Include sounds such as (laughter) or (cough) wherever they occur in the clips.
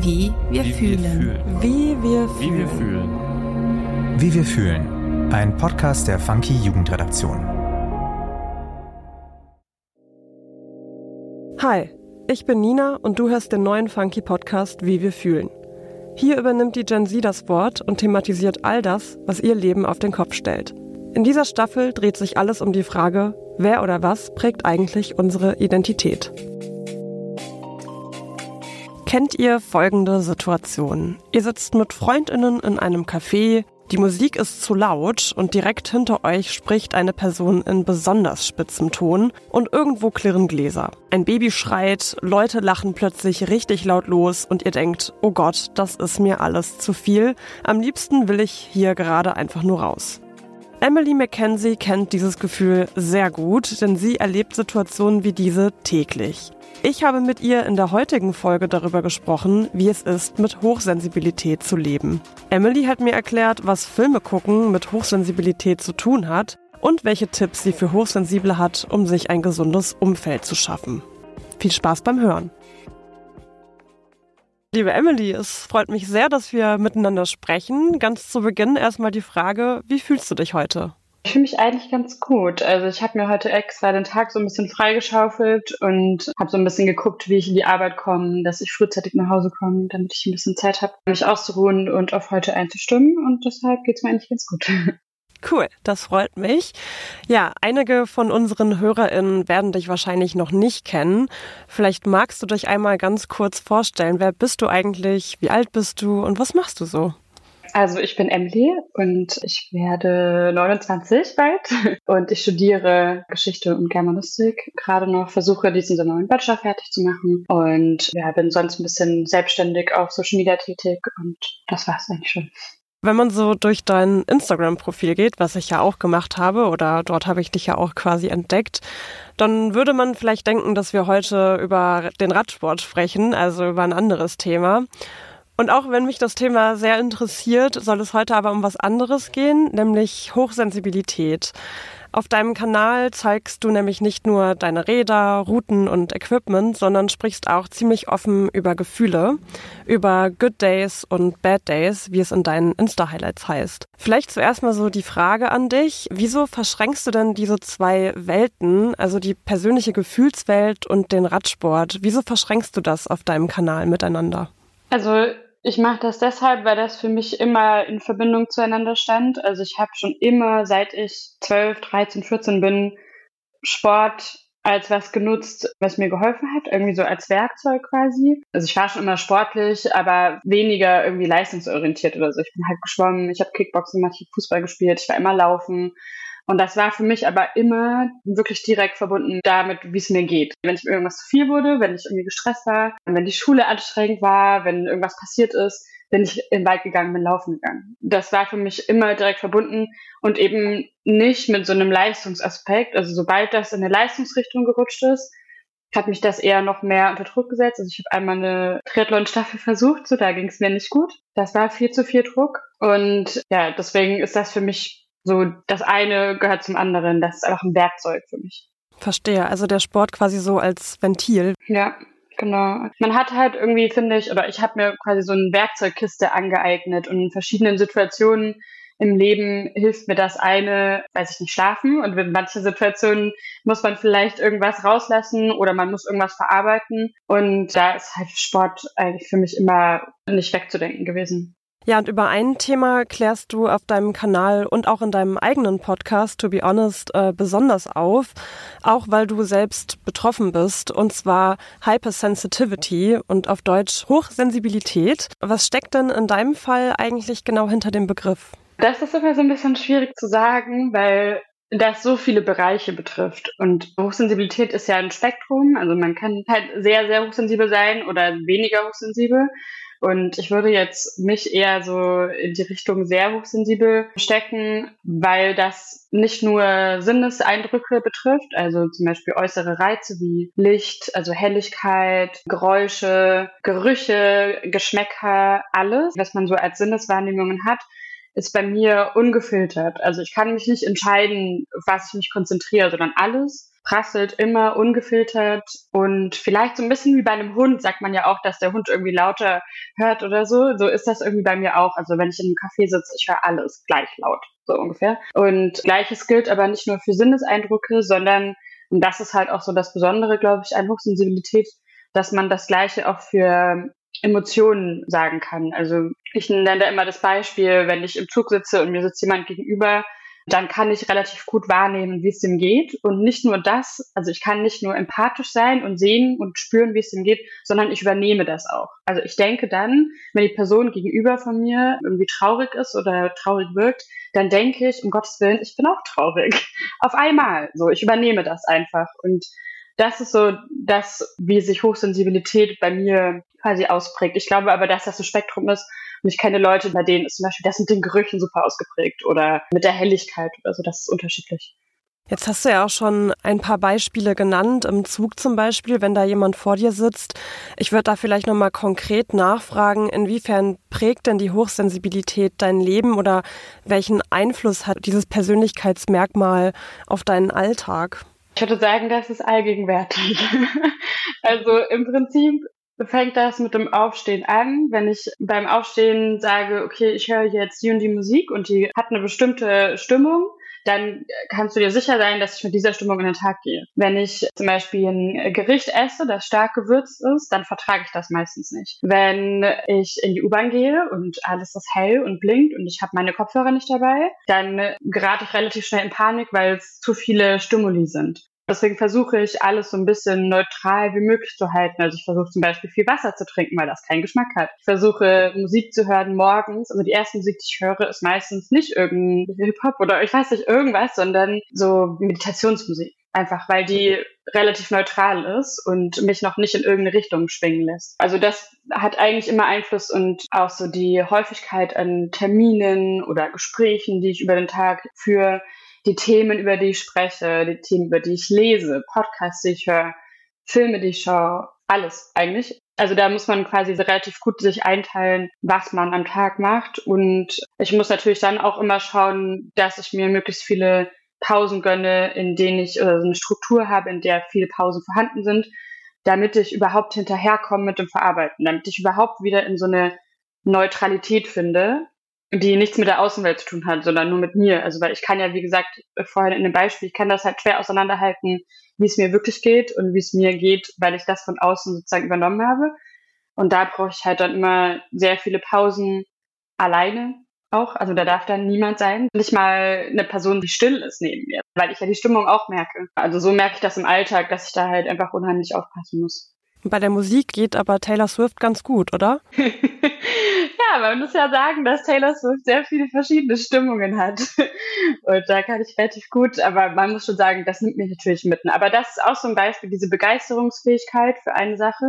Wie wir Wie fühlen. wir fühlen. Wie wir Wie wir fühlen. fühlen. Wie wir fühlen. Ein Podcast der Funky Jugendredaktion. Hi, ich bin Nina und du hörst den neuen Funky Podcast Wie wir fühlen. Hier übernimmt die Gen Z das Wort und thematisiert all das, was ihr Leben auf den Kopf stellt. In dieser Staffel dreht sich alles um die Frage, wer oder was prägt eigentlich unsere Identität. Kennt ihr folgende Situation? Ihr sitzt mit Freundinnen in einem Café, die Musik ist zu laut und direkt hinter euch spricht eine Person in besonders spitzem Ton und irgendwo klirren Gläser. Ein Baby schreit, Leute lachen plötzlich richtig laut los und ihr denkt, oh Gott, das ist mir alles zu viel. Am liebsten will ich hier gerade einfach nur raus. Emily McKenzie kennt dieses Gefühl sehr gut, denn sie erlebt Situationen wie diese täglich. Ich habe mit ihr in der heutigen Folge darüber gesprochen, wie es ist, mit Hochsensibilität zu leben. Emily hat mir erklärt, was Filme gucken mit Hochsensibilität zu tun hat und welche Tipps sie für Hochsensible hat, um sich ein gesundes Umfeld zu schaffen. Viel Spaß beim Hören. Liebe Emily, es freut mich sehr, dass wir miteinander sprechen. Ganz zu Beginn erstmal die Frage, wie fühlst du dich heute? Ich fühle mich eigentlich ganz gut. Also ich habe mir heute extra den Tag so ein bisschen freigeschaufelt und habe so ein bisschen geguckt, wie ich in die Arbeit komme, dass ich frühzeitig nach Hause komme, damit ich ein bisschen Zeit habe, mich auszuruhen und auf heute einzustimmen. Und deshalb geht's mir eigentlich ganz gut. Cool, das freut mich. Ja, einige von unseren HörerInnen werden dich wahrscheinlich noch nicht kennen. Vielleicht magst du dich einmal ganz kurz vorstellen. Wer bist du eigentlich? Wie alt bist du und was machst du so? Also ich bin Emily und ich werde 29 bald (laughs) und ich studiere Geschichte und Germanistik. Gerade noch versuche, diesen Sommer meinen Bachelor fertig zu machen und ja, bin sonst ein bisschen selbstständig auf Social Media tätig und das war's eigentlich schon. Wenn man so durch dein Instagram-Profil geht, was ich ja auch gemacht habe, oder dort habe ich dich ja auch quasi entdeckt, dann würde man vielleicht denken, dass wir heute über den Radsport sprechen, also über ein anderes Thema. Und auch wenn mich das Thema sehr interessiert, soll es heute aber um was anderes gehen, nämlich Hochsensibilität. Auf deinem Kanal zeigst du nämlich nicht nur deine Räder, Routen und Equipment, sondern sprichst auch ziemlich offen über Gefühle, über Good Days und Bad Days, wie es in deinen Insta-Highlights heißt. Vielleicht zuerst mal so die Frage an dich, wieso verschränkst du denn diese zwei Welten, also die persönliche Gefühlswelt und den Radsport? Wieso verschränkst du das auf deinem Kanal miteinander? Also ich mache das deshalb, weil das für mich immer in Verbindung zueinander stand. Also ich habe schon immer, seit ich 12, 13, 14 bin, Sport als was genutzt, was mir geholfen hat, irgendwie so als Werkzeug quasi. Also ich war schon immer sportlich, aber weniger irgendwie leistungsorientiert oder so. Ich bin halt geschwommen, ich habe Kickboxen gemacht, ich habe Fußball gespielt, ich war immer laufen. Und das war für mich aber immer wirklich direkt verbunden damit, wie es mir geht. Wenn ich irgendwas zu viel wurde, wenn ich irgendwie gestresst war, wenn die Schule anstrengend war, wenn irgendwas passiert ist, bin ich in den Wald gegangen, bin laufen gegangen. Das war für mich immer direkt verbunden und eben nicht mit so einem Leistungsaspekt. Also sobald das in eine Leistungsrichtung gerutscht ist, hat mich das eher noch mehr unter Druck gesetzt. Also ich habe einmal eine Triathlon-Staffel versucht, so da ging es mir nicht gut. Das war viel zu viel Druck. Und ja, deswegen ist das für mich so, das eine gehört zum anderen. Das ist einfach ein Werkzeug für mich. Verstehe. Also der Sport quasi so als Ventil. Ja, genau. Man hat halt irgendwie, finde ich, oder ich habe mir quasi so eine Werkzeugkiste angeeignet und in verschiedenen Situationen im Leben hilft mir das eine, weiß ich nicht, schlafen. Und in manchen Situationen muss man vielleicht irgendwas rauslassen oder man muss irgendwas verarbeiten. Und da ist halt Sport eigentlich für mich immer nicht wegzudenken gewesen. Ja, und über ein Thema klärst du auf deinem Kanal und auch in deinem eigenen Podcast, To Be Honest, äh, besonders auf, auch weil du selbst betroffen bist, und zwar Hypersensitivity und auf Deutsch Hochsensibilität. Was steckt denn in deinem Fall eigentlich genau hinter dem Begriff? Das ist immer so ein bisschen schwierig zu sagen, weil das so viele Bereiche betrifft. Und Hochsensibilität ist ja ein Spektrum. Also man kann halt sehr, sehr hochsensibel sein oder weniger hochsensibel. Und ich würde jetzt mich eher so in die Richtung sehr hochsensibel stecken, weil das nicht nur Sinneseindrücke betrifft, also zum Beispiel äußere Reize wie Licht, also Helligkeit, Geräusche, Gerüche, Geschmäcker, alles, was man so als Sinneswahrnehmungen hat, ist bei mir ungefiltert. Also ich kann mich nicht entscheiden, was ich mich konzentriere, sondern alles prasselt immer ungefiltert und vielleicht so ein bisschen wie bei einem Hund sagt man ja auch, dass der Hund irgendwie lauter hört oder so. So ist das irgendwie bei mir auch. Also wenn ich in einem Café sitze, ich höre alles gleich laut, so ungefähr. Und gleiches gilt aber nicht nur für Sinneseindrücke, sondern, und das ist halt auch so das Besondere, glaube ich, an Hochsensibilität, dass man das Gleiche auch für Emotionen sagen kann. Also ich nenne da immer das Beispiel, wenn ich im Zug sitze und mir sitzt jemand gegenüber, dann kann ich relativ gut wahrnehmen, wie es ihm geht. Und nicht nur das, also ich kann nicht nur empathisch sein und sehen und spüren, wie es ihm geht, sondern ich übernehme das auch. Also ich denke dann, wenn die Person gegenüber von mir irgendwie traurig ist oder traurig wirkt, dann denke ich, um Gottes Willen, ich bin auch traurig. (laughs) Auf einmal. So, ich übernehme das einfach. Und das ist so das, wie sich Hochsensibilität bei mir quasi ausprägt. Ich glaube aber, dass das ein Spektrum ist, und ich kenne Leute, bei denen ist zum Beispiel das mit den Gerüchen super ausgeprägt oder mit der Helligkeit oder so. Das ist unterschiedlich. Jetzt hast du ja auch schon ein paar Beispiele genannt, im Zug zum Beispiel, wenn da jemand vor dir sitzt. Ich würde da vielleicht nochmal konkret nachfragen, inwiefern prägt denn die Hochsensibilität dein Leben oder welchen Einfluss hat dieses Persönlichkeitsmerkmal auf deinen Alltag? Ich würde sagen, das ist allgegenwärtig. (laughs) also im Prinzip fängt das mit dem Aufstehen an. Wenn ich beim Aufstehen sage, okay, ich höre jetzt die und die Musik und die hat eine bestimmte Stimmung, dann kannst du dir sicher sein, dass ich mit dieser Stimmung in den Tag gehe. Wenn ich zum Beispiel ein Gericht esse, das stark gewürzt ist, dann vertrage ich das meistens nicht. Wenn ich in die U-Bahn gehe und alles ist hell und blinkt und ich habe meine Kopfhörer nicht dabei, dann gerate ich relativ schnell in Panik, weil es zu viele Stimuli sind. Deswegen versuche ich alles so ein bisschen neutral wie möglich zu halten. Also ich versuche zum Beispiel viel Wasser zu trinken, weil das keinen Geschmack hat. Ich versuche Musik zu hören morgens. Also die erste Musik, die ich höre, ist meistens nicht irgendein Hip-Hop oder ich weiß nicht irgendwas, sondern so Meditationsmusik. Einfach weil die relativ neutral ist und mich noch nicht in irgendeine Richtung schwingen lässt. Also das hat eigentlich immer Einfluss und auch so die Häufigkeit an Terminen oder Gesprächen, die ich über den Tag führe, die Themen, über die ich spreche, die Themen, über die ich lese, Podcasts, die ich höre, Filme, die ich schaue, alles eigentlich. Also da muss man quasi relativ gut sich einteilen, was man am Tag macht. Und ich muss natürlich dann auch immer schauen, dass ich mir möglichst viele Pausen gönne, in denen ich oder so eine Struktur habe, in der viele Pausen vorhanden sind, damit ich überhaupt hinterherkomme mit dem Verarbeiten, damit ich überhaupt wieder in so eine Neutralität finde, die nichts mit der Außenwelt zu tun hat, sondern nur mit mir. Also weil ich kann ja, wie gesagt, vorhin in dem Beispiel, ich kann das halt schwer auseinanderhalten, wie es mir wirklich geht und wie es mir geht, weil ich das von außen sozusagen übernommen habe. Und da brauche ich halt dann immer sehr viele Pausen alleine auch. Also da darf dann niemand sein. Nicht mal eine Person, die still ist neben mir, weil ich ja die Stimmung auch merke. Also so merke ich das im Alltag, dass ich da halt einfach unheimlich aufpassen muss. Bei der Musik geht aber Taylor Swift ganz gut, oder? (laughs) ja, man muss ja sagen, dass Taylor Swift sehr viele verschiedene Stimmungen hat. Und da kann ich relativ gut, aber man muss schon sagen, das nimmt mich natürlich mitten. Aber das ist auch so ein Beispiel, diese Begeisterungsfähigkeit für eine Sache,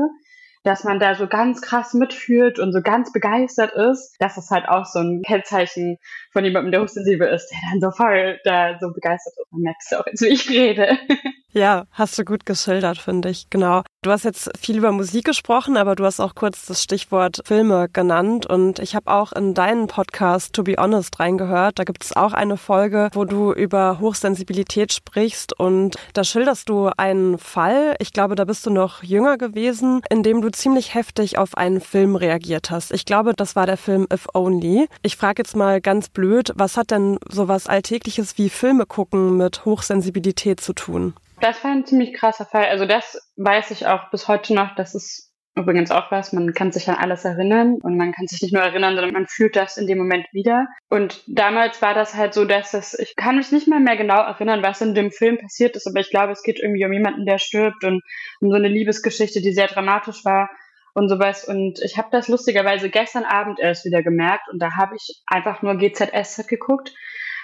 dass man da so ganz krass mitfühlt und so ganz begeistert ist. Das ist halt auch so ein Kennzeichen von jemandem, der hochsensibel ist, der dann so voll da so begeistert ist. Man merkt es auch jetzt, wie ich rede. (laughs) Ja, hast du gut geschildert, finde ich. Genau. Du hast jetzt viel über Musik gesprochen, aber du hast auch kurz das Stichwort Filme genannt und ich habe auch in deinen Podcast To Be Honest reingehört. Da gibt es auch eine Folge, wo du über Hochsensibilität sprichst und da schilderst du einen Fall, ich glaube, da bist du noch jünger gewesen, in dem du ziemlich heftig auf einen Film reagiert hast. Ich glaube, das war der Film If Only. Ich frage jetzt mal ganz blöd, was hat denn sowas Alltägliches wie Filme gucken mit Hochsensibilität zu tun? Das war ein ziemlich krasser Fall. Also das weiß ich auch bis heute noch. Das ist übrigens auch was. Man kann sich an alles erinnern und man kann sich nicht nur erinnern, sondern man fühlt das in dem Moment wieder. Und damals war das halt so, dass das, ich kann mich nicht mal mehr genau erinnern, was in dem Film passiert ist, aber ich glaube, es geht irgendwie um jemanden, der stirbt und um so eine Liebesgeschichte, die sehr dramatisch war und sowas. Und ich habe das lustigerweise gestern Abend erst wieder gemerkt und da habe ich einfach nur GZSZ geguckt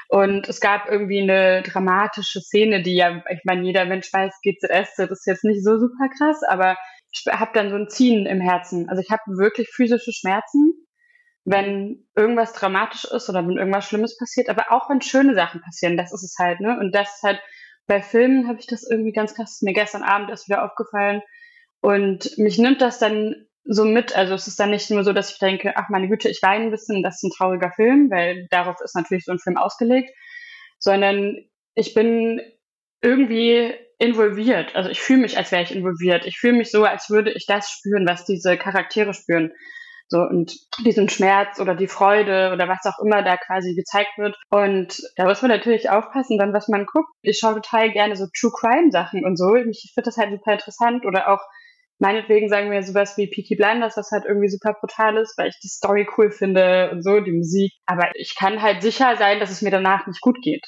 und es gab irgendwie eine dramatische Szene, die ja, ich meine, jeder Mensch weiß, GZS, das ist jetzt nicht so super krass, aber ich habe dann so ein Ziehen im Herzen. Also ich habe wirklich physische Schmerzen, wenn irgendwas dramatisch ist oder wenn irgendwas Schlimmes passiert, aber auch wenn schöne Sachen passieren, das ist es halt, ne? Und das ist halt, bei Filmen habe ich das irgendwie ganz krass, ist mir gestern Abend erst wieder aufgefallen. Und mich nimmt das dann so mit. Also es ist dann nicht nur so, dass ich denke, ach meine Güte, ich weine ein bisschen, das ist ein trauriger Film, weil darauf ist natürlich so ein Film ausgelegt, sondern ich bin irgendwie involviert. Also ich fühle mich, als wäre ich involviert. Ich fühle mich so, als würde ich das spüren, was diese Charaktere spüren. So, und diesen Schmerz oder die Freude oder was auch immer da quasi gezeigt wird. Und da muss man natürlich aufpassen, dann was man guckt. Ich schaue total gerne so True Crime Sachen und so. Ich finde das halt super interessant oder auch meinetwegen sagen wir sowas wie Peaky Blinders, was halt irgendwie super brutal ist, weil ich die Story cool finde und so, die Musik. Aber ich kann halt sicher sein, dass es mir danach nicht gut geht.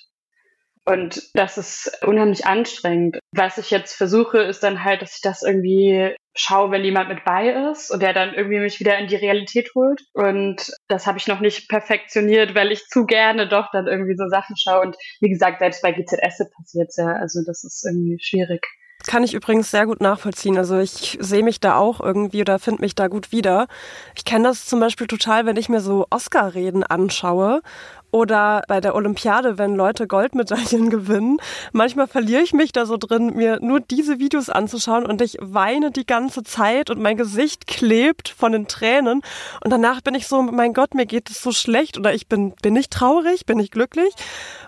Und das ist unheimlich anstrengend. Was ich jetzt versuche, ist dann halt, dass ich das irgendwie schaue, wenn jemand mit bei ist und der dann irgendwie mich wieder in die Realität holt. Und das habe ich noch nicht perfektioniert, weil ich zu gerne doch dann irgendwie so Sachen schaue. Und wie gesagt, selbst bei GZS passiert es ja. Also das ist irgendwie schwierig. Kann ich übrigens sehr gut nachvollziehen. Also ich sehe mich da auch irgendwie oder finde mich da gut wieder. Ich kenne das zum Beispiel total, wenn ich mir so Oscar-Reden anschaue oder bei der Olympiade, wenn Leute Goldmedaillen (laughs) gewinnen. Manchmal verliere ich mich da so drin, mir nur diese Videos anzuschauen und ich weine die ganze Zeit und mein Gesicht klebt von den Tränen. Und danach bin ich so, mein Gott, mir geht es so schlecht oder ich bin, bin ich traurig, bin ich glücklich.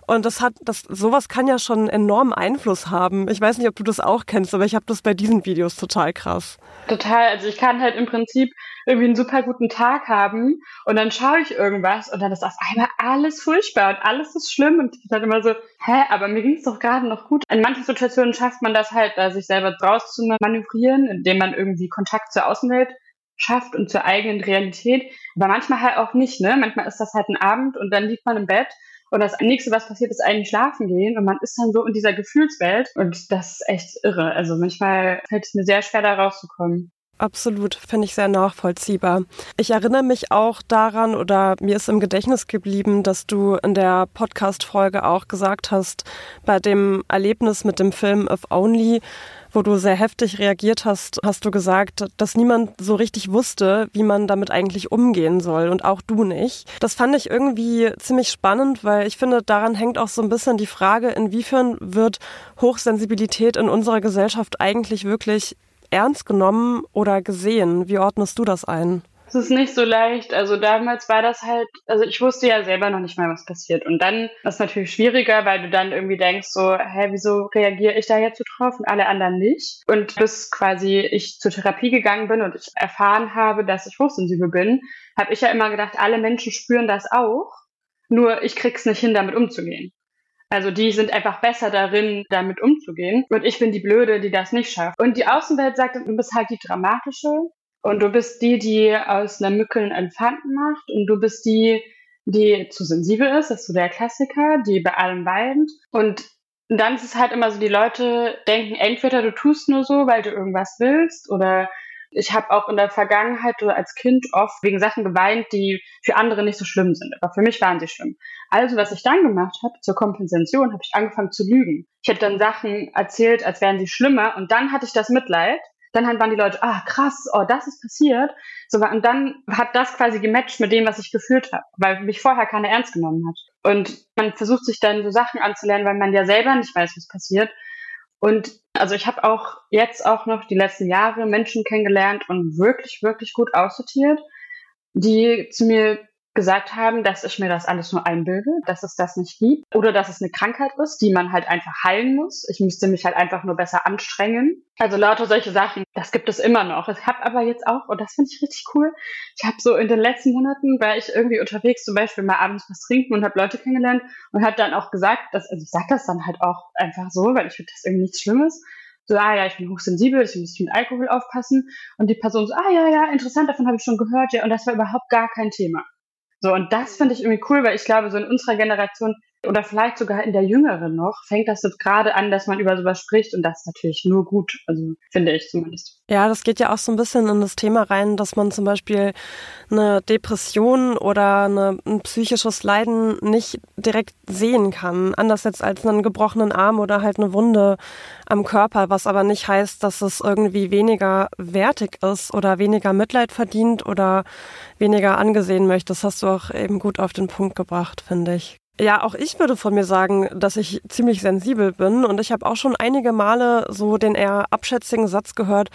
Und das hat, das, sowas kann ja schon enormen Einfluss haben. Ich weiß nicht, ob du das auch kennst, aber ich habe das bei diesen Videos total krass. Total. Also ich kann halt im Prinzip irgendwie einen super guten Tag haben und dann schaue ich irgendwas und dann ist auf einmal alles furchtbar und alles ist schlimm und ich bin immer so, hä, aber mir ging es doch gerade noch gut. In manchen Situationen schafft man das halt, sich selber draus zu manövrieren, indem man irgendwie Kontakt zur Außenwelt schafft und zur eigenen Realität. Aber manchmal halt auch nicht, ne? Manchmal ist das halt ein Abend und dann liegt man im Bett und das nächste, was passiert, ist eigentlich schlafen gehen und man ist dann so in dieser Gefühlswelt und das ist echt irre. Also manchmal fällt es mir sehr schwer, da rauszukommen. Absolut, finde ich sehr nachvollziehbar. Ich erinnere mich auch daran oder mir ist im Gedächtnis geblieben, dass du in der Podcast-Folge auch gesagt hast, bei dem Erlebnis mit dem Film If Only, wo du sehr heftig reagiert hast, hast du gesagt, dass niemand so richtig wusste, wie man damit eigentlich umgehen soll und auch du nicht. Das fand ich irgendwie ziemlich spannend, weil ich finde, daran hängt auch so ein bisschen die Frage, inwiefern wird Hochsensibilität in unserer Gesellschaft eigentlich wirklich ernst genommen oder gesehen? Wie ordnest du das ein? Es ist nicht so leicht. Also damals war das halt, also ich wusste ja selber noch nicht mal, was passiert. Und dann ist es natürlich schwieriger, weil du dann irgendwie denkst so, hä, wieso reagiere ich da jetzt so drauf und alle anderen nicht? Und bis quasi ich zur Therapie gegangen bin und ich erfahren habe, dass ich hochsensibel bin, habe ich ja immer gedacht, alle Menschen spüren das auch. Nur ich krieg's nicht hin, damit umzugehen. Also die sind einfach besser darin, damit umzugehen. Und ich bin die Blöde, die das nicht schafft. Und die Außenwelt sagt, du bist halt die dramatische und du bist die, die aus einer Mücke einen Elefanten macht und du bist die, die zu sensibel ist, das ist so der Klassiker, die bei allem weint. Und dann ist es halt immer so, die Leute denken, entweder du tust nur so, weil du irgendwas willst oder ich habe auch in der Vergangenheit oder als Kind oft wegen Sachen geweint, die für andere nicht so schlimm sind. Aber für mich waren sie schlimm. Also, was ich dann gemacht habe, zur Kompensation, habe ich angefangen zu lügen. Ich habe dann Sachen erzählt, als wären sie schlimmer. Und dann hatte ich das Mitleid. Dann waren die Leute, ah, krass, oh, das ist passiert. So, und dann hat das quasi gematcht mit dem, was ich gefühlt habe, weil mich vorher keiner ernst genommen hat. Und man versucht sich dann so Sachen anzulernen, weil man ja selber nicht weiß, was passiert. Und also ich habe auch jetzt auch noch die letzten Jahre Menschen kennengelernt und wirklich, wirklich gut aussortiert, die zu mir gesagt haben, dass ich mir das alles nur einbilde, dass es das nicht gibt oder dass es eine Krankheit ist, die man halt einfach heilen muss. Ich müsste mich halt einfach nur besser anstrengen. Also lauter solche Sachen, das gibt es immer noch. Ich habe aber jetzt auch, und das finde ich richtig cool, ich habe so in den letzten Monaten, weil ich irgendwie unterwegs zum Beispiel mal abends was trinken und habe Leute kennengelernt und habe dann auch gesagt, dass, also ich sage das dann halt auch einfach so, weil ich finde das irgendwie nichts Schlimmes so, ah ja, ich bin hochsensibel, ich muss mit Alkohol aufpassen. Und die Person so, ah ja, ja, interessant, davon habe ich schon gehört, ja, und das war überhaupt gar kein Thema. So, und das finde ich irgendwie cool, weil ich glaube, so in unserer Generation oder vielleicht sogar in der jüngeren noch, fängt das jetzt gerade an, dass man über sowas spricht und das ist natürlich nur gut, also finde ich zumindest. Ja, das geht ja auch so ein bisschen in das Thema rein, dass man zum Beispiel eine Depression oder eine, ein psychisches Leiden nicht direkt sehen kann, anders jetzt als einen gebrochenen Arm oder halt eine Wunde am Körper, was aber nicht heißt, dass es irgendwie weniger wertig ist oder weniger Mitleid verdient oder weniger angesehen möchte. Das hast du auch eben gut auf den Punkt gebracht, finde ich. Ja, auch ich würde von mir sagen, dass ich ziemlich sensibel bin und ich habe auch schon einige Male so den eher abschätzigen Satz gehört,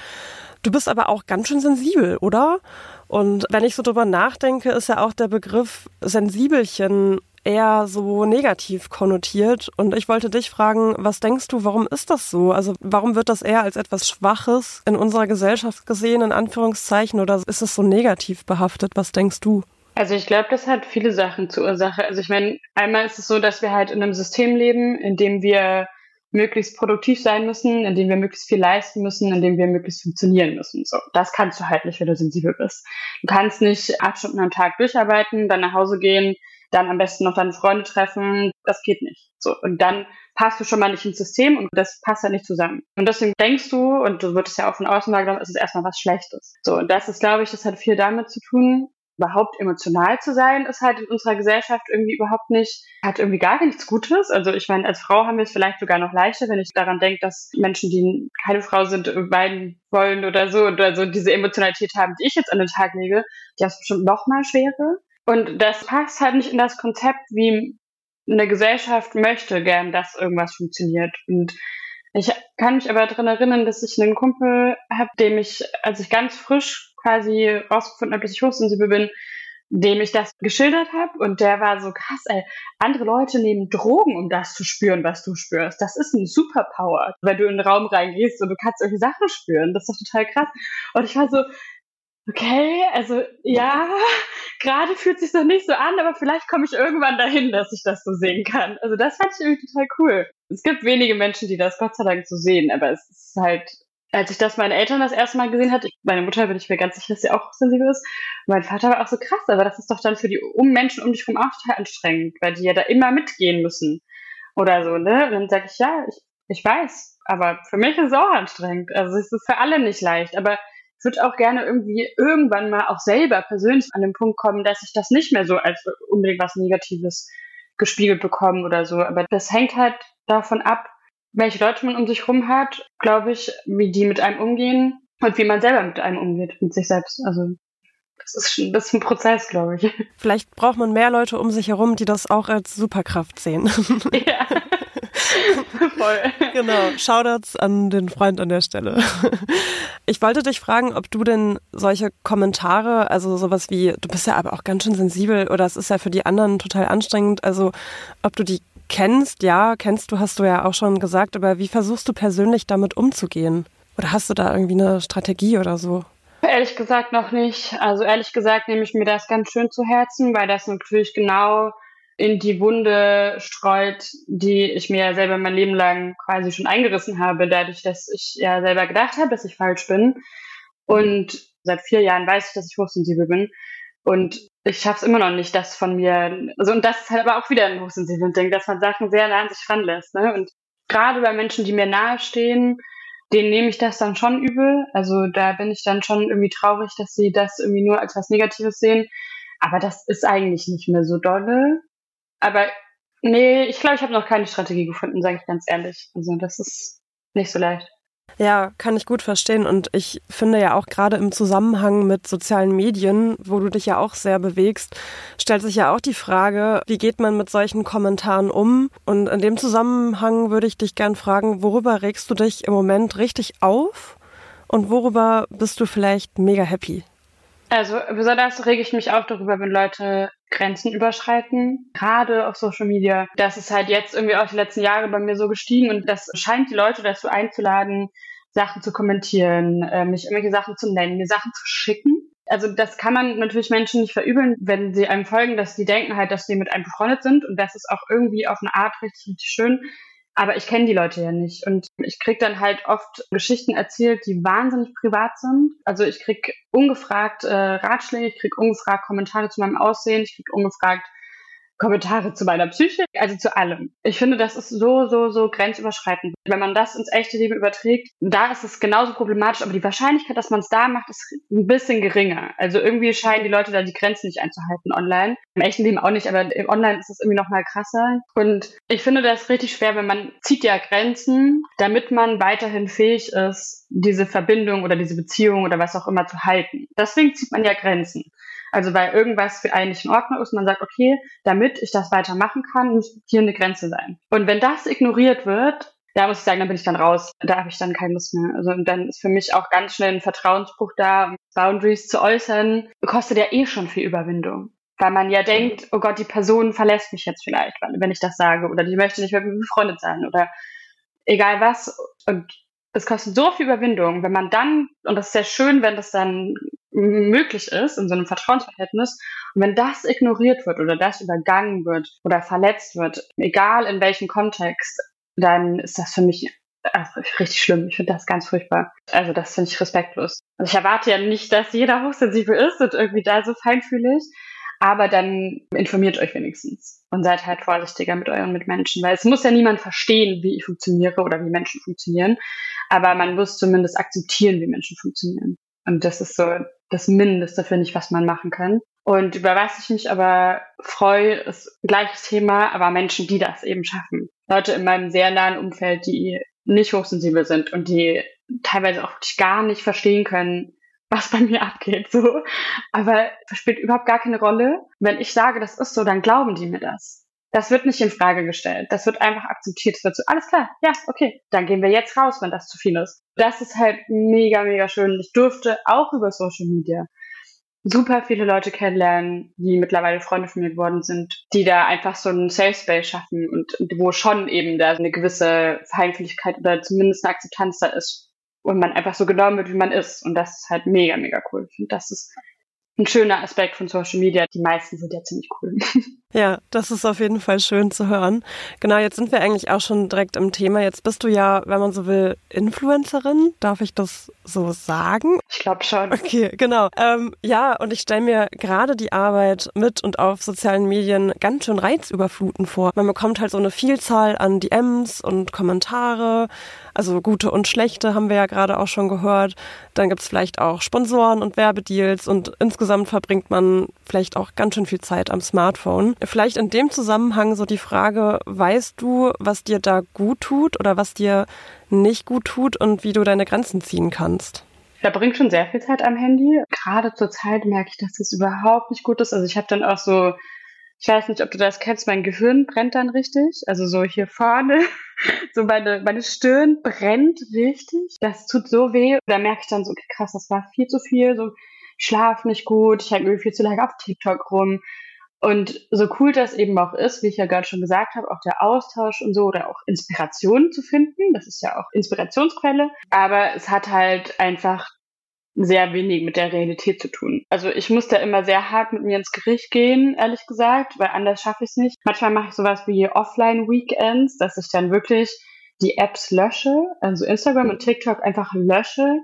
du bist aber auch ganz schön sensibel, oder? Und wenn ich so drüber nachdenke, ist ja auch der Begriff Sensibelchen eher so negativ konnotiert. Und ich wollte dich fragen, was denkst du, warum ist das so? Also warum wird das eher als etwas Schwaches in unserer Gesellschaft gesehen, in Anführungszeichen, oder ist es so negativ behaftet? Was denkst du? Also ich glaube, das hat viele Sachen zur Ursache. Also ich meine, einmal ist es so, dass wir halt in einem System leben, in dem wir möglichst produktiv sein müssen, in dem wir möglichst viel leisten müssen, in dem wir möglichst funktionieren müssen. So, das kannst du halt nicht, wenn du sensibel bist. Du kannst nicht acht Stunden am Tag durcharbeiten, dann nach Hause gehen, dann am besten noch deine Freunde treffen. Das geht nicht. So und dann passt du schon mal nicht ins System und das passt ja nicht zusammen. Und deswegen denkst du, und du würdest ja auch von außen wahrgenommen, es ist erstmal was Schlechtes. So, und das ist, glaube ich, das hat viel damit zu tun, überhaupt emotional zu sein, ist halt in unserer Gesellschaft irgendwie überhaupt nicht, hat irgendwie gar nichts Gutes. Also ich meine, als Frau haben wir es vielleicht sogar noch leichter, wenn ich daran denke, dass Menschen, die keine Frau sind, weinen wollen oder so, oder so diese Emotionalität haben, die ich jetzt an den Tag lege, die es bestimmt noch mal schwerer. Und das passt halt nicht in das Konzept, wie eine Gesellschaft möchte gern, dass irgendwas funktioniert. Und ich kann mich aber daran erinnern, dass ich einen Kumpel habe, dem ich, als ich ganz frisch quasi rausgefunden habe, dass ich hochsensibel bin, dem ich das geschildert habe und der war so krass, ey, andere Leute nehmen Drogen, um das zu spüren, was du spürst. Das ist ein Superpower, wenn du in den Raum reingehst und du kannst solche Sachen spüren. Das ist doch total krass. Und ich war so, okay, also ja, (laughs) gerade fühlt sich noch nicht so an, aber vielleicht komme ich irgendwann dahin, dass ich das so sehen kann. Also das fand ich irgendwie total cool. Es gibt wenige Menschen, die das Gott sei Dank so sehen, aber es ist halt als ich das meine Eltern das erste Mal gesehen hatte, meine Mutter bin ich mir ganz sicher, dass sie auch sensibel ist. Mein Vater war auch so krass, aber das ist doch dann für die Menschen um dich herum auch total anstrengend, weil die ja da immer mitgehen müssen oder so, ne? Und dann sage ich, ja, ich, ich weiß, aber für mich ist es auch anstrengend. Also es ist für alle nicht leicht, aber ich würde auch gerne irgendwie irgendwann mal auch selber persönlich an den Punkt kommen, dass ich das nicht mehr so als unbedingt was Negatives gespiegelt bekomme oder so. Aber das hängt halt davon ab, welche Leute man um sich rum hat, glaube ich, wie die mit einem umgehen und wie man selber mit einem umgeht, mit sich selbst. Also das ist, ein bisschen ein Prozess, glaube ich. (laughs) Vielleicht braucht man mehr Leute um sich herum, die das auch als Superkraft sehen. (laughs) Ja. (laughs) Voll. Genau. Shoutouts an den Freund an der Stelle. Ich wollte dich fragen, ob du denn solche Kommentare, also sowas wie, du bist ja aber auch ganz schön sensibel oder es ist ja für die anderen total anstrengend, also ob du die kennst, ja, kennst du, hast du ja auch schon gesagt, aber wie versuchst du persönlich damit umzugehen? Oder hast du da irgendwie eine Strategie oder so? Ehrlich gesagt noch nicht. Also ehrlich gesagt nehme ich mir das ganz schön zu Herzen, weil das natürlich genau in die Wunde streut, die ich mir selber mein Leben lang quasi schon eingerissen habe, dadurch, dass ich ja selber gedacht habe, dass ich falsch bin. Und seit vier Jahren weiß ich, dass ich hochsensibel bin. Und ich schaffe es immer noch nicht, das von mir, also und das ist halt aber auch wieder ein hochsensiblen Ding, dass man Sachen sehr nah an sich ranlässt. Ne? Und gerade bei Menschen, die mir nahestehen, denen nehme ich das dann schon übel. Also da bin ich dann schon irgendwie traurig, dass sie das irgendwie nur als was Negatives sehen. Aber das ist eigentlich nicht mehr so dolle. Aber nee, ich glaube, ich habe noch keine Strategie gefunden, sage ich ganz ehrlich. Also das ist nicht so leicht. Ja, kann ich gut verstehen. Und ich finde ja auch gerade im Zusammenhang mit sozialen Medien, wo du dich ja auch sehr bewegst, stellt sich ja auch die Frage, wie geht man mit solchen Kommentaren um? Und in dem Zusammenhang würde ich dich gern fragen, worüber regst du dich im Moment richtig auf? Und worüber bist du vielleicht mega happy? Also besonders rege ich mich auch darüber, wenn Leute Grenzen überschreiten, gerade auf Social Media. Das ist halt jetzt irgendwie auch die letzten Jahre bei mir so gestiegen und das scheint die Leute dazu einzuladen, Sachen zu kommentieren, äh, mich irgendwelche Sachen zu nennen, mir Sachen zu schicken. Also das kann man natürlich Menschen nicht verübeln, wenn sie einem folgen, dass die denken halt, dass sie mit einem befreundet sind und das ist auch irgendwie auf eine Art richtig, richtig schön. Aber ich kenne die Leute ja nicht. Und ich krieg dann halt oft Geschichten erzählt, die wahnsinnig privat sind. Also ich krieg ungefragt äh, Ratschläge, ich krieg ungefragt Kommentare zu meinem Aussehen, ich krieg ungefragt Kommentare zu meiner Psyche, also zu allem. Ich finde, das ist so, so, so grenzüberschreitend. Wenn man das ins echte Leben überträgt, da ist es genauso problematisch, aber die Wahrscheinlichkeit, dass man es da macht, ist ein bisschen geringer. Also irgendwie scheinen die Leute da die Grenzen nicht einzuhalten online. Im echten Leben auch nicht, aber Online ist es irgendwie noch mal krasser. Und ich finde das richtig schwer, wenn man zieht ja Grenzen, damit man weiterhin fähig ist, diese Verbindung oder diese Beziehung oder was auch immer zu halten. Deswegen zieht man ja Grenzen. Also weil irgendwas für einen nicht in Ordnung ist, man sagt, okay, damit ich das weitermachen kann, muss hier eine Grenze sein. Und wenn das ignoriert wird, da muss ich sagen, dann bin ich dann raus. Da habe ich dann keine Lust mehr. Also dann ist für mich auch ganz schnell ein Vertrauensbruch da. Boundaries zu äußern, kostet ja eh schon viel Überwindung. Weil man ja denkt, oh Gott, die Person verlässt mich jetzt vielleicht, wenn ich das sage, oder die möchte nicht mehr mit mir befreundet sein, oder egal was. Und es kostet so viel Überwindung, wenn man dann, und das ist sehr schön, wenn das dann möglich ist in so einem Vertrauensverhältnis, und wenn das ignoriert wird oder das übergangen wird oder verletzt wird, egal in welchem Kontext, dann ist das für mich also richtig schlimm. Ich finde das ganz furchtbar. Also das finde ich respektlos. Also ich erwarte ja nicht, dass jeder hochsensibel ist und irgendwie da so feinfühlig. Aber dann informiert euch wenigstens und seid halt vorsichtiger mit euren Mitmenschen, weil es muss ja niemand verstehen, wie ich funktioniere oder wie Menschen funktionieren. Aber man muss zumindest akzeptieren, wie Menschen funktionieren. Und das ist so das Mindeste, finde ich, was man machen kann. Und über was ich mich aber freue, ist gleiches Thema, aber Menschen, die das eben schaffen. Leute in meinem sehr nahen Umfeld, die nicht hochsensibel sind und die teilweise auch gar nicht verstehen können, was bei mir abgeht, so. Aber das spielt überhaupt gar keine Rolle. Wenn ich sage, das ist so, dann glauben die mir das. Das wird nicht in Frage gestellt. Das wird einfach akzeptiert. Es wird so, alles klar, ja, okay, dann gehen wir jetzt raus, wenn das zu viel ist. Das ist halt mega, mega schön. Ich durfte auch über Social Media super viele Leute kennenlernen, die mittlerweile Freunde von mir geworden sind, die da einfach so einen Safe Space schaffen und wo schon eben da eine gewisse Feinfühligkeit oder zumindest eine Akzeptanz da ist und man einfach so genommen wird, wie man ist. Und das ist halt mega, mega cool. Ich finde, das ist ein schöner Aspekt von Social Media. Die meisten sind ja ziemlich cool. (laughs) Ja, das ist auf jeden Fall schön zu hören. Genau, jetzt sind wir eigentlich auch schon direkt im Thema. Jetzt bist du ja, wenn man so will, Influencerin. Darf ich das so sagen? Ich glaube schon. Okay, genau. Ähm, ja, und ich stelle mir gerade die Arbeit mit und auf sozialen Medien ganz schön reizüberfluten vor. Man bekommt halt so eine Vielzahl an DMs und Kommentare. Also gute und schlechte haben wir ja gerade auch schon gehört. Dann gibt's vielleicht auch Sponsoren und Werbedeals und insgesamt verbringt man vielleicht auch ganz schön viel Zeit am Smartphone. Vielleicht in dem Zusammenhang so die Frage, weißt du, was dir da gut tut oder was dir nicht gut tut und wie du deine Grenzen ziehen kannst? Da bringt schon sehr viel Zeit am Handy. Gerade zur Zeit merke ich, dass das überhaupt nicht gut ist. Also ich habe dann auch so, ich weiß nicht, ob du das kennst, mein Gehirn brennt dann richtig. Also so hier vorne, (laughs) so meine, meine Stirn brennt richtig. Das tut so weh. Da merke ich dann so, okay, krass, das war viel zu viel. So, ich schlafe nicht gut, ich hänge irgendwie viel zu lange auf TikTok rum. Und so cool das eben auch ist, wie ich ja gerade schon gesagt habe, auch der Austausch und so oder auch Inspiration zu finden, das ist ja auch Inspirationsquelle, aber es hat halt einfach sehr wenig mit der Realität zu tun. Also ich muss da immer sehr hart mit mir ins Gericht gehen, ehrlich gesagt, weil anders schaffe ich es nicht. Manchmal mache ich sowas wie Offline-Weekends, dass ich dann wirklich die Apps lösche, also Instagram und TikTok einfach lösche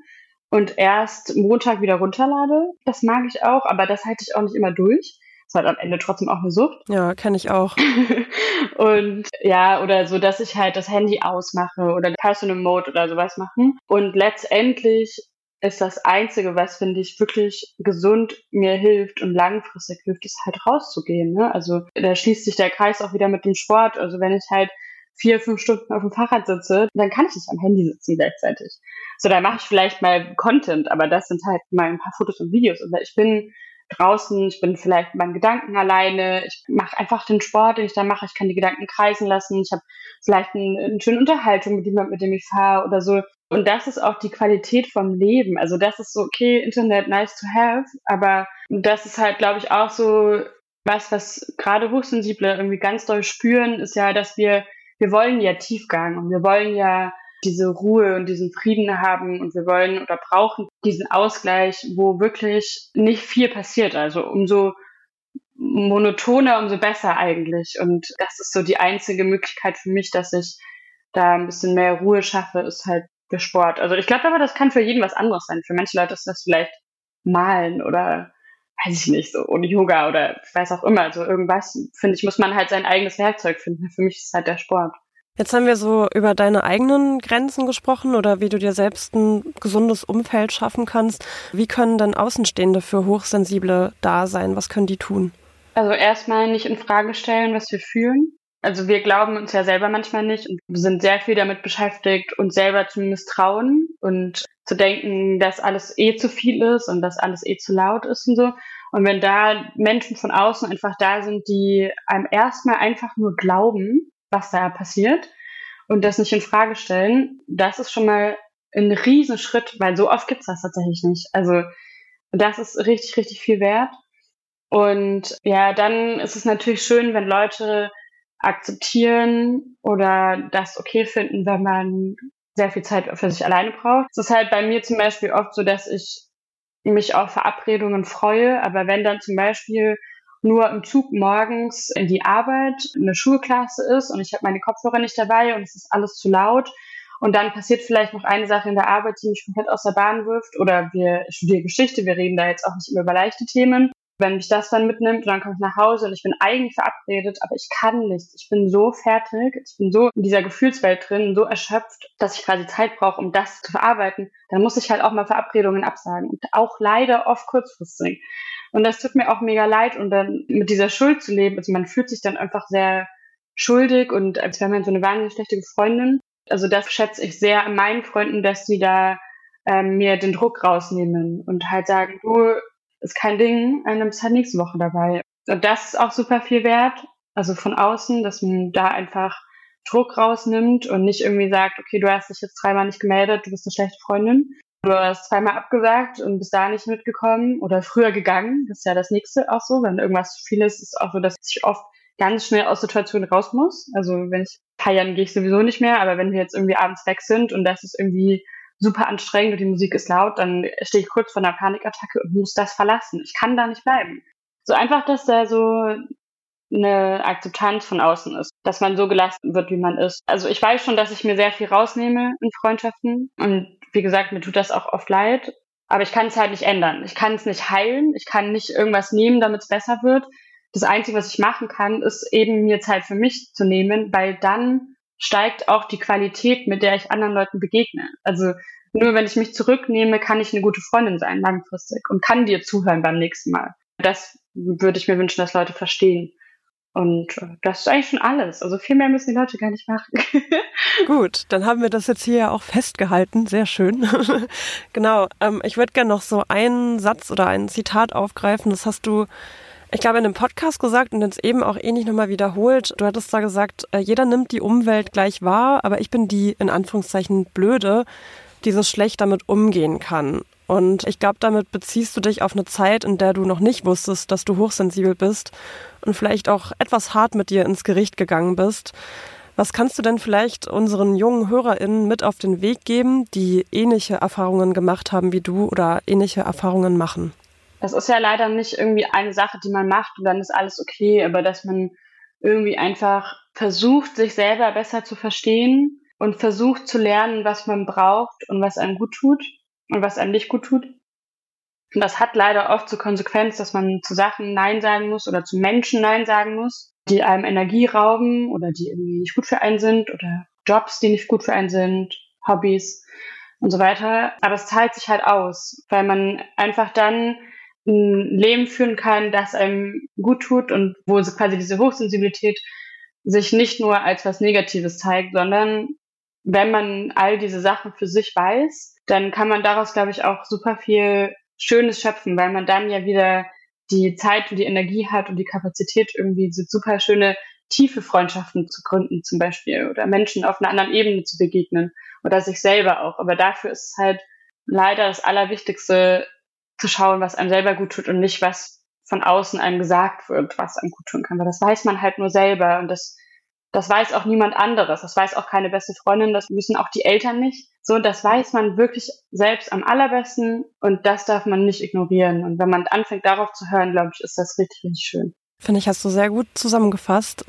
und erst Montag wieder runterlade. Das mag ich auch, aber das halte ich auch nicht immer durch ist halt am Ende trotzdem auch eine Sucht. Ja, kenne ich auch. (laughs) und ja, oder so, dass ich halt das Handy ausmache oder Personal Mode oder sowas machen. Und letztendlich ist das Einzige, was finde ich wirklich gesund mir hilft und langfristig hilft, ist halt rauszugehen. Ne? Also da schließt sich der Kreis auch wieder mit dem Sport. Also wenn ich halt vier, fünf Stunden auf dem Fahrrad sitze, dann kann ich nicht am Handy sitzen gleichzeitig. So, da mache ich vielleicht mal Content, aber das sind halt mal ein paar Fotos und Videos. Und ich bin draußen, ich bin vielleicht mit meinen Gedanken alleine, ich mache einfach den Sport, den ich da mache, ich kann die Gedanken kreisen lassen, ich habe vielleicht ein, eine schöne Unterhaltung mit jemandem, mit dem ich fahre oder so. Und das ist auch die Qualität vom Leben. Also das ist so, okay, Internet, nice to have, aber das ist halt, glaube ich, auch so was, was gerade Hochsensible irgendwie ganz doll spüren, ist ja, dass wir, wir wollen ja Tiefgang und wir wollen ja diese Ruhe und diesen Frieden haben und wir wollen oder brauchen diesen Ausgleich, wo wirklich nicht viel passiert. Also umso monotoner, umso besser eigentlich. Und das ist so die einzige Möglichkeit für mich, dass ich da ein bisschen mehr Ruhe schaffe, ist halt der Sport. Also ich glaube aber, das kann für jeden was anderes sein. Für manche Leute ist das vielleicht Malen oder weiß ich nicht, so ohne Yoga oder weiß auch immer. Also irgendwas, finde ich, muss man halt sein eigenes Werkzeug finden. Für mich ist halt der Sport. Jetzt haben wir so über deine eigenen Grenzen gesprochen oder wie du dir selbst ein gesundes Umfeld schaffen kannst. Wie können denn Außenstehende für Hochsensible da sein? Was können die tun? Also erstmal nicht in Frage stellen, was wir fühlen. Also wir glauben uns ja selber manchmal nicht und sind sehr viel damit beschäftigt, uns selber zu misstrauen und zu denken, dass alles eh zu viel ist und dass alles eh zu laut ist und so. Und wenn da Menschen von außen einfach da sind, die einem erstmal einfach nur glauben, was da passiert und das nicht in Frage stellen, das ist schon mal ein Riesenschritt, weil so oft gibt's das tatsächlich nicht. Also das ist richtig, richtig viel wert. Und ja, dann ist es natürlich schön, wenn Leute akzeptieren oder das okay finden, wenn man sehr viel Zeit für sich alleine braucht. Es ist halt bei mir zum Beispiel oft so, dass ich mich auf Verabredungen freue, aber wenn dann zum Beispiel nur im Zug morgens in die Arbeit eine Schulklasse ist und ich habe meine Kopfhörer nicht dabei und es ist alles zu laut und dann passiert vielleicht noch eine Sache in der Arbeit, die mich komplett aus der Bahn wirft oder wir studieren Geschichte, wir reden da jetzt auch nicht immer über leichte Themen wenn mich das dann mitnimmt dann komme ich nach Hause und ich bin eigentlich verabredet, aber ich kann nicht. Ich bin so fertig, ich bin so in dieser Gefühlswelt drin, so erschöpft, dass ich quasi Zeit brauche, um das zu verarbeiten. Dann muss ich halt auch mal Verabredungen absagen und auch leider oft kurzfristig. Und das tut mir auch mega leid und dann mit dieser Schuld zu leben, also man fühlt sich dann einfach sehr schuldig und als wäre man so eine wahnsinnig schlechte Freundin. Also das schätze ich sehr an meinen Freunden, dass die da ähm, mir den Druck rausnehmen und halt sagen, du, ist kein Ding, dann bist halt nächste Woche dabei. Und das ist auch super viel wert, also von außen, dass man da einfach Druck rausnimmt und nicht irgendwie sagt, okay, du hast dich jetzt dreimal nicht gemeldet, du bist eine schlechte Freundin. Du hast zweimal abgesagt und bist da nicht mitgekommen oder früher gegangen. Das ist ja das nächste auch so. Wenn irgendwas zu viel ist, ist auch so, dass ich oft ganz schnell aus Situationen raus muss. Also wenn ich feiern gehe ich sowieso nicht mehr, aber wenn wir jetzt irgendwie abends weg sind und das ist irgendwie super anstrengend und die Musik ist laut, dann stehe ich kurz vor einer Panikattacke und muss das verlassen. Ich kann da nicht bleiben. So einfach, dass da so eine Akzeptanz von außen ist, dass man so gelassen wird, wie man ist. Also ich weiß schon, dass ich mir sehr viel rausnehme in Freundschaften und wie gesagt, mir tut das auch oft leid, aber ich kann es halt nicht ändern. Ich kann es nicht heilen, ich kann nicht irgendwas nehmen, damit es besser wird. Das Einzige, was ich machen kann, ist eben mir Zeit für mich zu nehmen, weil dann steigt auch die Qualität, mit der ich anderen Leuten begegne. Also nur wenn ich mich zurücknehme, kann ich eine gute Freundin sein langfristig und kann dir zuhören beim nächsten Mal. Das würde ich mir wünschen, dass Leute verstehen. Und äh, das ist eigentlich schon alles. Also viel mehr müssen die Leute gar nicht machen. (laughs) Gut, dann haben wir das jetzt hier ja auch festgehalten. Sehr schön. (laughs) genau. Ähm, ich würde gerne noch so einen Satz oder ein Zitat aufgreifen. Das hast du ich glaube, in einem Podcast gesagt und jetzt eben auch ähnlich nochmal wiederholt. Du hattest da gesagt, äh, jeder nimmt die Umwelt gleich wahr, aber ich bin die in Anführungszeichen blöde, die so schlecht damit umgehen kann. Und ich glaube, damit beziehst du dich auf eine Zeit, in der du noch nicht wusstest, dass du hochsensibel bist und vielleicht auch etwas hart mit dir ins Gericht gegangen bist. Was kannst du denn vielleicht unseren jungen HörerInnen mit auf den Weg geben, die ähnliche Erfahrungen gemacht haben wie du oder ähnliche Erfahrungen machen? das ist ja leider nicht irgendwie eine Sache, die man macht und dann ist alles okay, aber dass man irgendwie einfach versucht, sich selber besser zu verstehen und versucht zu lernen, was man braucht und was einem gut tut und was einem nicht gut tut. Und das hat leider oft zur Konsequenz, dass man zu Sachen Nein sagen muss oder zu Menschen Nein sagen muss, die einem Energie rauben oder die irgendwie nicht gut für einen sind oder Jobs, die nicht gut für einen sind, Hobbys und so weiter. Aber es zahlt sich halt aus, weil man einfach dann ein Leben führen kann, das einem gut tut und wo quasi diese Hochsensibilität sich nicht nur als was Negatives zeigt, sondern wenn man all diese Sachen für sich weiß, dann kann man daraus, glaube ich, auch super viel Schönes schöpfen, weil man dann ja wieder die Zeit und die Energie hat und die Kapazität, irgendwie so super schöne, tiefe Freundschaften zu gründen, zum Beispiel, oder Menschen auf einer anderen Ebene zu begegnen oder sich selber auch. Aber dafür ist es halt leider das Allerwichtigste, zu schauen, was einem selber gut tut und nicht, was von außen einem gesagt wird, was einem gut tun kann. Weil das weiß man halt nur selber und das, das weiß auch niemand anderes. Das weiß auch keine beste Freundin, das wissen auch die Eltern nicht. So, das weiß man wirklich selbst am allerbesten und das darf man nicht ignorieren. Und wenn man anfängt darauf zu hören, glaube ich, ist das richtig, richtig schön. Finde ich, hast du sehr gut zusammengefasst.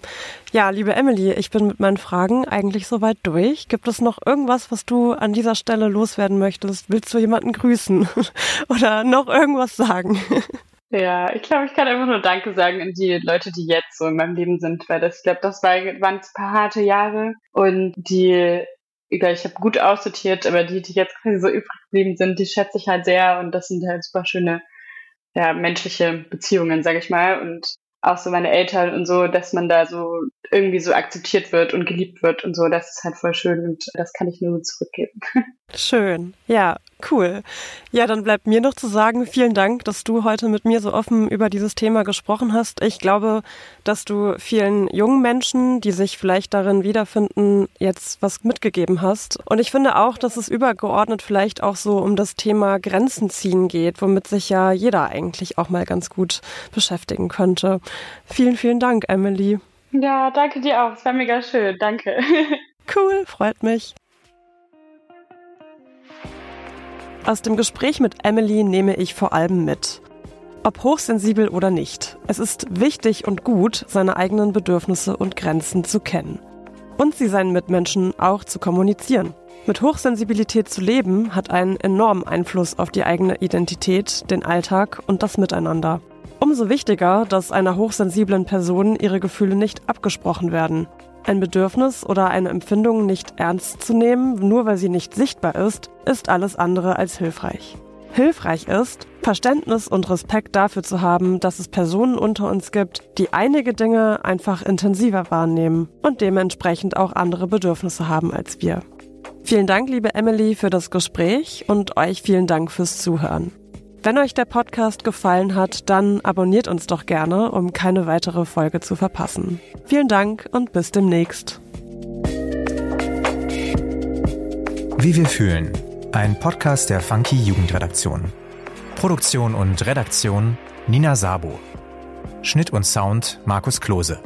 Ja, liebe Emily, ich bin mit meinen Fragen eigentlich soweit durch. Gibt es noch irgendwas, was du an dieser Stelle loswerden möchtest? Willst du jemanden grüßen (laughs) oder noch irgendwas sagen? (laughs) Ja, ich glaube, ich kann einfach nur Danke sagen an die Leute, die jetzt so in meinem Leben sind, weil das, ich glaube, das war, waren ein paar harte Jahre und die, ich habe gut aussortiert, aber die, die jetzt quasi so übrig geblieben sind, die schätze ich halt sehr und das sind halt super schöne ja, menschliche Beziehungen, sage ich mal. Und auch so meine Eltern und so, dass man da so irgendwie so akzeptiert wird und geliebt wird und so. Das ist halt voll schön und das kann ich nur so zurückgeben. (laughs) Schön. Ja, Cool. Ja, dann bleibt mir noch zu sagen, vielen Dank, dass du heute mit mir so offen über dieses Thema gesprochen hast. Ich glaube, dass du vielen jungen Menschen, die sich vielleicht darin wiederfinden, jetzt was mitgegeben hast. Und ich finde auch, dass es übergeordnet vielleicht auch so um das Thema Grenzen ziehen geht, womit sich ja jeder eigentlich auch mal ganz gut beschäftigen könnte. Vielen, vielen Dank, Emily. Ja, danke dir auch. Es war mega schön. Danke. (laughs) Cool, freut mich. Aus dem Gespräch mit Emily nehme ich vor allem mit. Ob hochsensibel oder nicht, es ist wichtig und gut, seine eigenen Bedürfnisse und Grenzen zu kennen. Und sie seinen Mitmenschen auch zu kommunizieren. Mit Hochsensibilität zu leben hat einen enormen Einfluss auf die eigene Identität, den Alltag und das Miteinander. Umso wichtiger, dass einer hochsensiblen Person ihre Gefühle nicht abgesprochen werden. Ein Bedürfnis oder eine Empfindung nicht ernst zu nehmen, nur weil sie nicht sichtbar ist, ist alles andere als hilfreich. Hilfreich ist, Verständnis und Respekt dafür zu haben, dass es Personen unter uns gibt, die einige Dinge einfach intensiver wahrnehmen und dementsprechend auch andere Bedürfnisse haben als wir. Vielen Dank, liebe Emily, für das Gespräch und euch vielen Dank fürs Zuhören. Wenn euch der Podcast gefallen hat, dann abonniert uns doch gerne, um keine weitere Folge zu verpassen. Vielen Dank und bis demnächst. Wie wir fühlen. Ein Podcast der Funky Jugendredaktion. Produktion und Redaktion Nina Sabo. Schnitt und Sound Markus Klose.